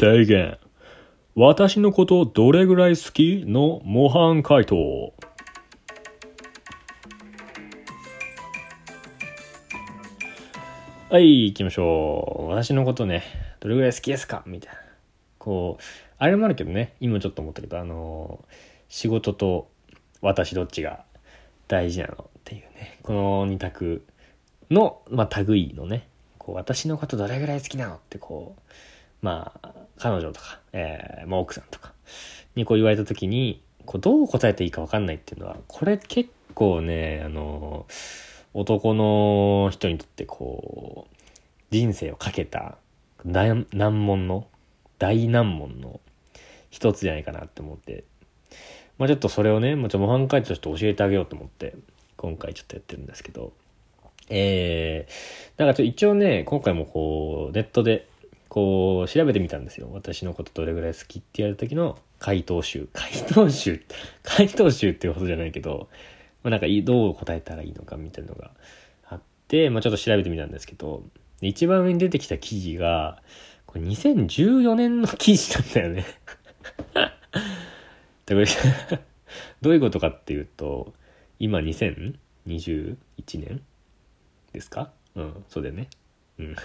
提言。私のことどれぐらい好きの模範解答。はい、行きましょう。私のことね、どれぐらい好きですかみたいな。こう、あれもあるけどね、今ちょっと思ったけど、あの仕事と私どっちが大事なのっていうね、この二択の、まあ、類のね、こう、私のことどれぐらい好きなのってこう、まあ、彼女とか、えー、まあ、奥さんとかにこう言われた時に、こう、どう答えていいか分かんないっていうのは、これ結構ね、あの男の人にとってこう、人生をかけた難難問の、大難問の一つじゃないかなって思って、まあちょっとそれをね、もうちょ模範解答として教えてあげようと思って、今回ちょっとやってるんですけど、えー、なんかちょ一応ね、今回もこう、ネットで、こう、調べてみたんですよ。私のことどれぐらい好きって言われた時の回答集。回答集、回答集っていうことじゃないけど、まあ、なんかどう答えたらいいのかみたいなのがあって、まあちょっと調べてみたんですけど、一番上に出てきた記事が、これ2014年の記事なんだよねでこれどういうことかっていうと、今2021年ですか？うん、そうだよね。うん。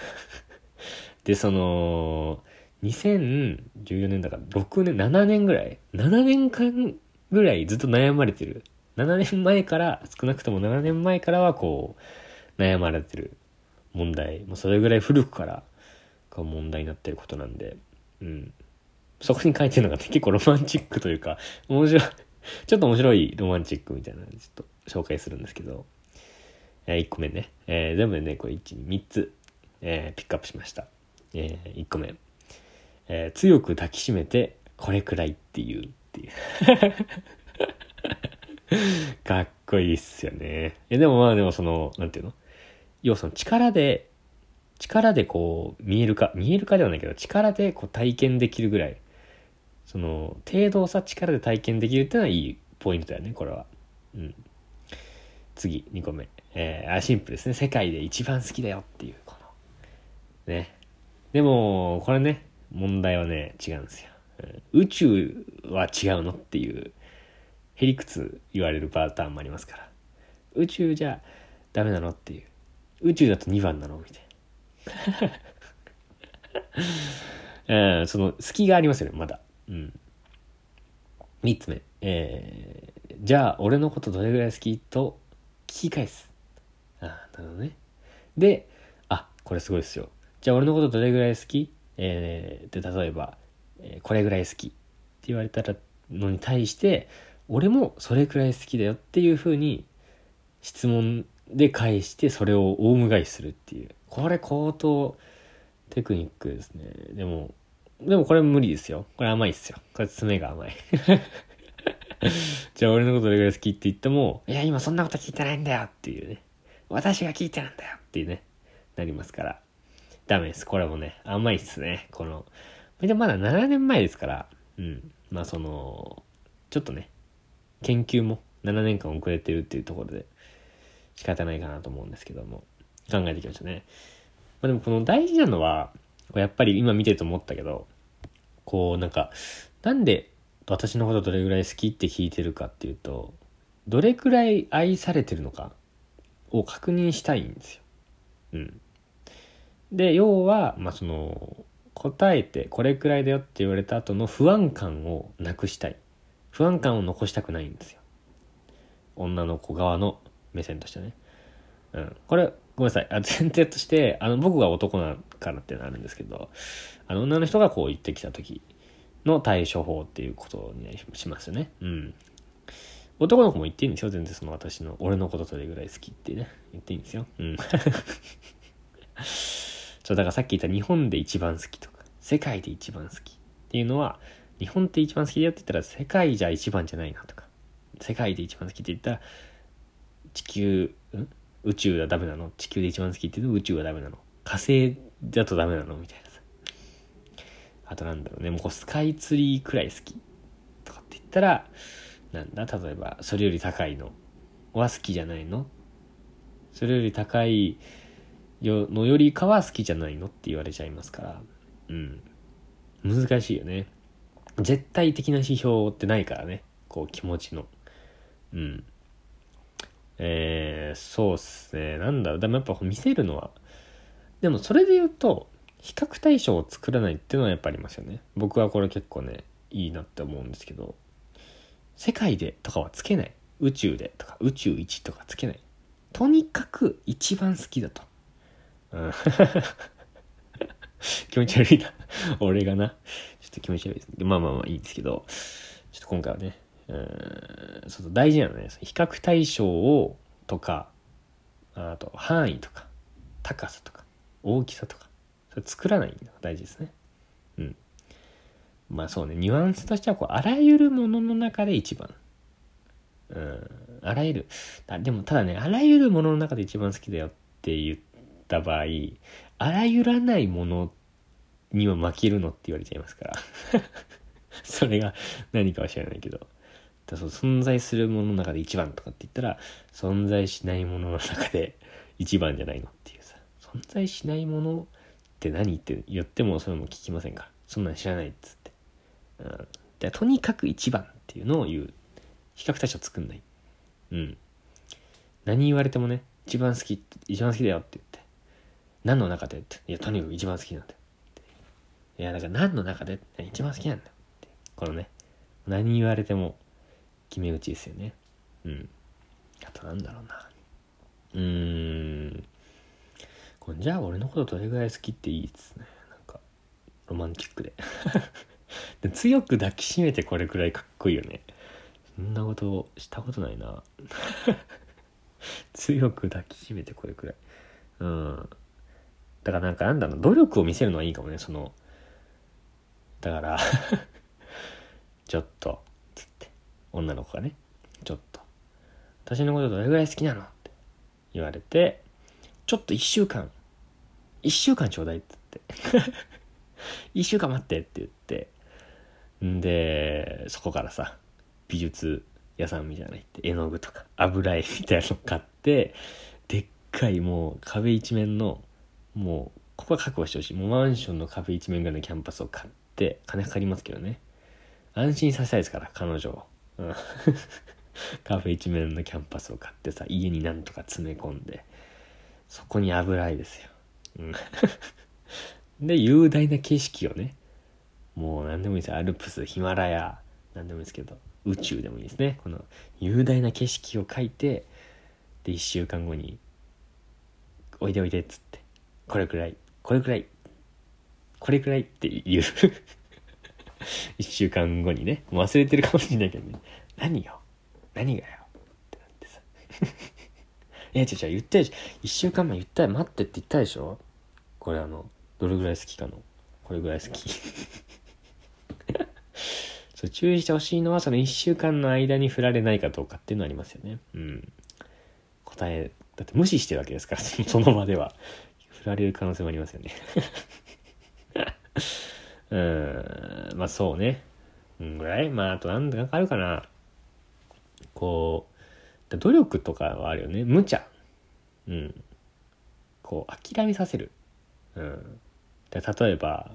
で、その、2014年だから6年、7年ぐらい ?7 年間ぐらいずっと悩まれてる。7年前から、少なくとも7年前からはこう、悩まれてる問題。もうそれぐらい古くからが問題になってることなんで、うん。そこに書いてるのが、結構ロマンチックというか、面白い、ちょっと面白いロマンチックみたいなのちょっと紹介するんですけど、えー、1個目ね、えー、全部でね、これ1、3つ、えー、ピックアップしました。えー、1個目、えー、強く抱きしめて、これくらいっていう、っていう。かっこいいっすよね。え、でもまあでもその、なんていうの？要はその力で、力でこう見えるか、見えるかではないけど、力でこう体験できるぐらい、その、程度さ力で体験できるっていうのはいいポイントだよね、これは。うん。次、2個目。えー、あ、シンプルですね。世界で一番好きだよっていう、ね。でも、これね、問題はね、違うんですよ。宇宙は違うのっていう、へりくつ言われるパターンもありますから。宇宙じゃダメなのっていう。宇宙だと2番なのみたいな。うん、その、隙がありますよね、まだ。うん。3つ目。えー、じゃあ、俺のことどれぐらい好きと聞き返す。あなるほどね。で、あ、これすごいですよ。じゃあ、俺のことどれぐらい好き？えー、で、例えば、えー、これぐらい好きって言われたらのに対して、俺もそれくらい好きだよっていうふうに質問で返してそれをオウム返しするっていう。これ高等テクニックですね。でも、でもこれ無理ですよ。これ甘いっすよ。これ爪が甘い。じゃあ俺のことどれぐらい好きって言っても、いや今そんなこと聞いてないんだよっていうね。私が聞いてるんだよっていうね、なりますから。ダメです。これもね、甘いっすね。この、でまだ7年前ですから、うん。まあその、ちょっとね、研究も7年間遅れてるっていうところで仕方ないかなと思うんですけども、考えてきましたね。まあでもこの大事なのは、やっぱり今見てると思ったけど、こうなんか、なんで私のことどれぐらい好きって聞いてるかっていうと、どれくらい愛されてるのかを確認したいんですよ。うん。で、要は、まあ、その、答えてこれくらいだよって言われた後の不安感をなくしたい。不安感を残したくないんですよ。女の子側の目線としてね。うん。これ、ごめんなさい。あ前提として、あの、僕が男だからってなるんですけど、あの、女の人がこう言ってきた時の対処法っていうことにしますよね。うん。男の子も言っていいんですよ。全然その私の、俺のことそれぐらい好きってね。言っていいんですよ。うん。そう、だからさっき言った日本で一番好きとか、世界で一番好きっていうのは、日本って一番好きだよって言ったら世界じゃ一番じゃないなとか、世界で一番好きって言ったら、地球、ん宇宙はダメなの。地球で一番好きって言うと宇宙はダメなの。火星だとダメなのみたいなさ。あとなんだろうね、もうこうスカイツリーくらい好きとかって言ったら、なんだ、例えば、それより高いのは好きじゃないの？それより高いよのよりかは好きじゃないのって言われちゃいますから。うん。難しいよね。絶対的な指標ってないからね。こう気持ちの。うん。えー、そうっすね。なんだろう。でもやっぱ見せるのは、でもそれで言うと、比較対象を作らないっていうのはやっぱありますよね。僕はこれ結構ね、いいなって思うんですけど、世界でとかはつけない。宇宙でとか宇宙一とかつけない。とにかく一番好きだと。うん、気持ち悪いな。俺がな。ちょっと気持ち悪いです、ね。まあまあまあいいですけど、ちょっと今回はね、うん、そう大事なのね。比較対象をとか、あと範囲とか、高さとか、大きさとか、それ作らないのが大事ですね。うん。まあそうね、ニュアンスとしてはこう、あらゆるものの中で一番。うん、あらゆる。でもただね、あらゆるものの中で一番好きだよって言ってた場合、あらゆらないものには負けるのって言われちゃいますから それが何かは知らないけど。だそう存在するものの中で一番とかって言ったら、存在しないものの中で一番じゃないのっていうさ。存在しないものって何って言ってもそれも聞きませんから。そんなん知らないっつって。うん。でとにかく一番っていうのを言う。比較対象作んない。うん。何言われてもね、一番好き、一番好きだよって言って。何の中で？って。いや、とにかく一番好きなんだよ。いや、だから何の中で？一番好きなんだよ。このね、何言われても決め打ちですよね。うん。あとなんだろうな。うーん。じゃあ俺のことどれぐらい好きっていいですね。なんか、ロマンチックで。で強く抱きしめてこれくらいかっこいいよね。そんなことしたことないな。強く抱きしめてこれくらい。うん。だからなんかなんだろう、努力を見せるのはいいかもね、その、だから ちょっと、つって、女の子がね、ちょっと、私のことどれぐらい好きなの？って言われて、ちょっと一週間、一週間ちょうだいっつって 一週間待ってって言って、んで、そこからさ、美術屋さんみたいな行って絵の具とか油絵みたいなの買ってでっかいもう壁一面のもうここは確保してほしい。もうマンションの壁一面ぐらいのキャンパスを買って金かかりますけどね。安心させたいですから彼女を、うん、カフェ一面のキャンパスを買ってさ家になんとか詰め込んでそこに油絵ですよ、うん、で雄大な景色をねもう何でもいいですよ。アルプスヒマラヤ何でもいいですけど宇宙でもいいですね。この雄大な景色を描いてで1週間後に「おいでおいで」っつって「これくらいこれくらいこれくらい」って言う。1週間後にね。もう忘れてるかもしれないけどね「何よ？何がよ」ってなってさ。いや違う違う。言ったでしょ。1週間前言ったよ待ってって言ったでしょ。これあのどれぐらい好きかの。これぐらい好き。そう注意してほしいのはその1週間の間に振られないかどうかっていうのありますよね。うん。答え、だって無視してるわけですから、その場では。振られる可能性もありますよね。うん、まあそうね。うんぐらいまああと何かあるかな。こう、努力とかはあるよね。無茶。うん。こう、諦めさせる。うん。で例えば、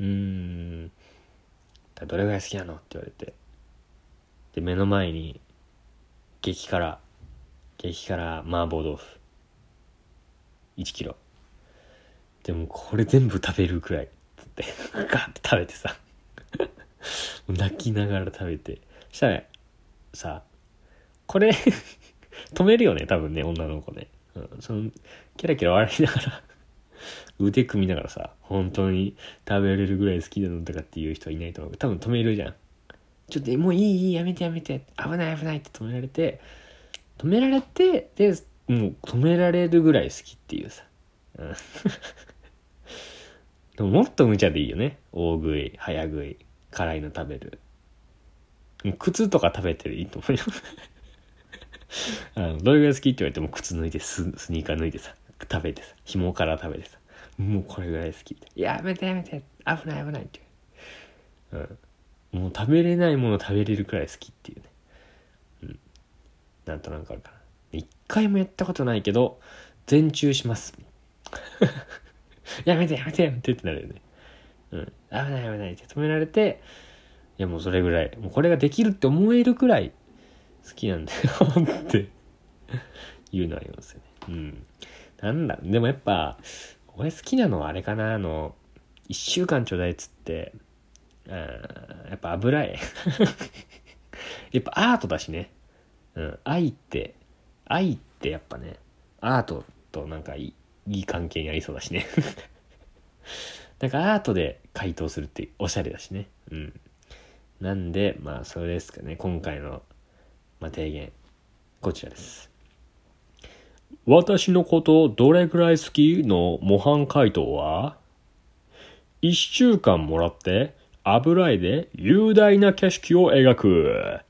うーん、どれぐらい好きなのって言われて。で、目の前に、激辛、激辛麻婆豆腐。1キロ。でもこれ全部食べるくらい。つって、ガーって食べてさ。泣きながら食べて。したら、さ、これ止めるよね、多分ね、女の子ね。うん、その、キャラキャラ笑いながら腕組みながらさ、本当に食べられるぐらい好きなのとかっていう人はいないと思う。多分止めるじゃん。ちょっともういいいいやめてやめて危ない危ないって止められて止められてでもう止められるぐらい好きっていうさ、うん、でももっと無茶でいいよね。大食い早食い辛いの食べる。靴とか食べてるいいと思うよ。あのどれぐらい好きって言われても靴脱いでススニーカー脱いでさ食べてさ紐から食べてさもうこれぐらい好き。ってやめてやめて。危ない危ないって、う。ん、もう食べれないもの食べれるくらい好きっていうね。うん。なんとなくあるかな。一回もやったことないけど全中します。やめてやめてやめてってなるよねうん。危ない危ないって止められて、いやもうそれぐらい、もうこれができるって思えるくらい好きなんだよって いうのありますよね。うん。なんだ、でもやっぱ、俺好きなのはあれかな、あの、一週間ちょうだいっつって、あーやっぱ油絵。やっぱアートだしね。うん。愛って、愛ってやっぱね、アートとなんかいいいい関係にありそうだしね。なんかアートで回答するっておしゃれだしね。うん。なんで、まあそれですかね。今回の、まあ、提言。こちらです。私のことどれくらい好きの模範回答は？一週間もらって油絵で雄大な景色を描く。